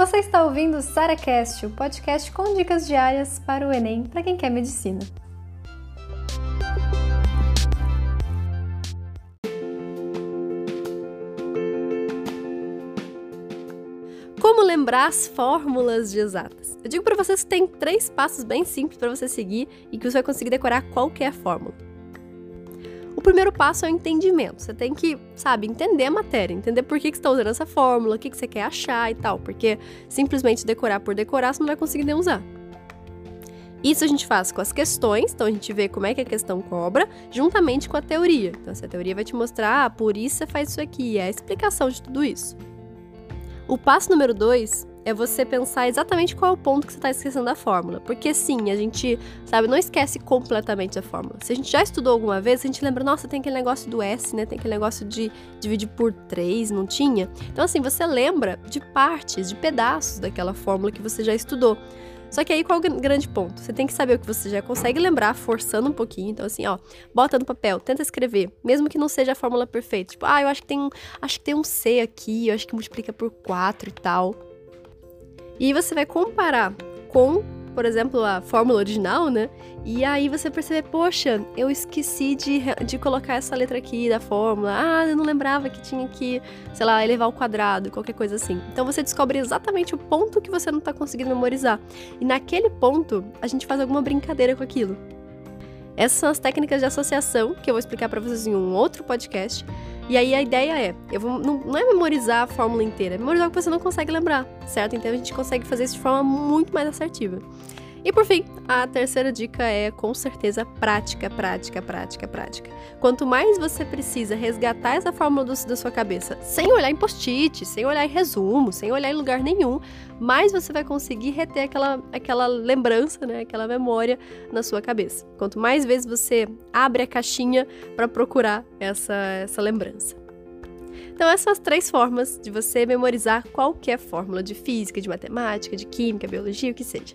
Você está ouvindo o SaraCast, o podcast com dicas diárias para o Enem para quem quer medicina. Como lembrar as fórmulas de exatas? Eu digo para vocês que tem três passos bem simples para você seguir e que você vai conseguir decorar qualquer fórmula. O primeiro passo é o entendimento. Você tem que, sabe, entender a matéria, entender por que, que você está usando essa fórmula, o que, que você quer achar e tal, porque simplesmente decorar por decorar você não vai conseguir nem usar. Isso a gente faz com as questões, então a gente vê como é que a questão cobra, juntamente com a teoria. Então, essa teoria vai te mostrar, ah, por isso você faz isso aqui, é a explicação de tudo isso. O passo número dois é você pensar exatamente qual é o ponto que você está esquecendo da fórmula. Porque sim, a gente, sabe, não esquece completamente a fórmula. Se a gente já estudou alguma vez, a gente lembra, nossa, tem aquele negócio do S, né? Tem aquele negócio de dividir por 3, não tinha? Então, assim, você lembra de partes, de pedaços daquela fórmula que você já estudou. Só que aí qual é o grande ponto? Você tem que saber o que você já consegue lembrar, forçando um pouquinho. Então, assim, ó, bota no papel, tenta escrever, mesmo que não seja a fórmula perfeita. Tipo, ah, eu acho que tem, acho que tem um C aqui, eu acho que multiplica por 4 e tal. E você vai comparar com, por exemplo, a fórmula original, né? E aí você percebe, poxa, eu esqueci de, de colocar essa letra aqui da fórmula. Ah, eu não lembrava que tinha que, sei lá, elevar o quadrado, qualquer coisa assim. Então você descobre exatamente o ponto que você não está conseguindo memorizar. E naquele ponto, a gente faz alguma brincadeira com aquilo. Essas são as técnicas de associação que eu vou explicar para vocês em um outro podcast. E aí a ideia é, eu vou, não, não, é memorizar a fórmula inteira, é memorizar o que você não consegue lembrar, certo? Então a gente consegue fazer isso de forma muito mais assertiva. E por fim, a terceira dica é com certeza prática, prática, prática, prática. Quanto mais você precisa resgatar essa fórmula do, da sua cabeça, sem olhar em post-it, sem olhar em resumo, sem olhar em lugar nenhum, mais você vai conseguir reter aquela, aquela lembrança, né, aquela memória na sua cabeça. Quanto mais vezes você abre a caixinha para procurar essa, essa lembrança. Então, essas são as três formas de você memorizar qualquer fórmula de física, de matemática, de química, biologia, o que seja.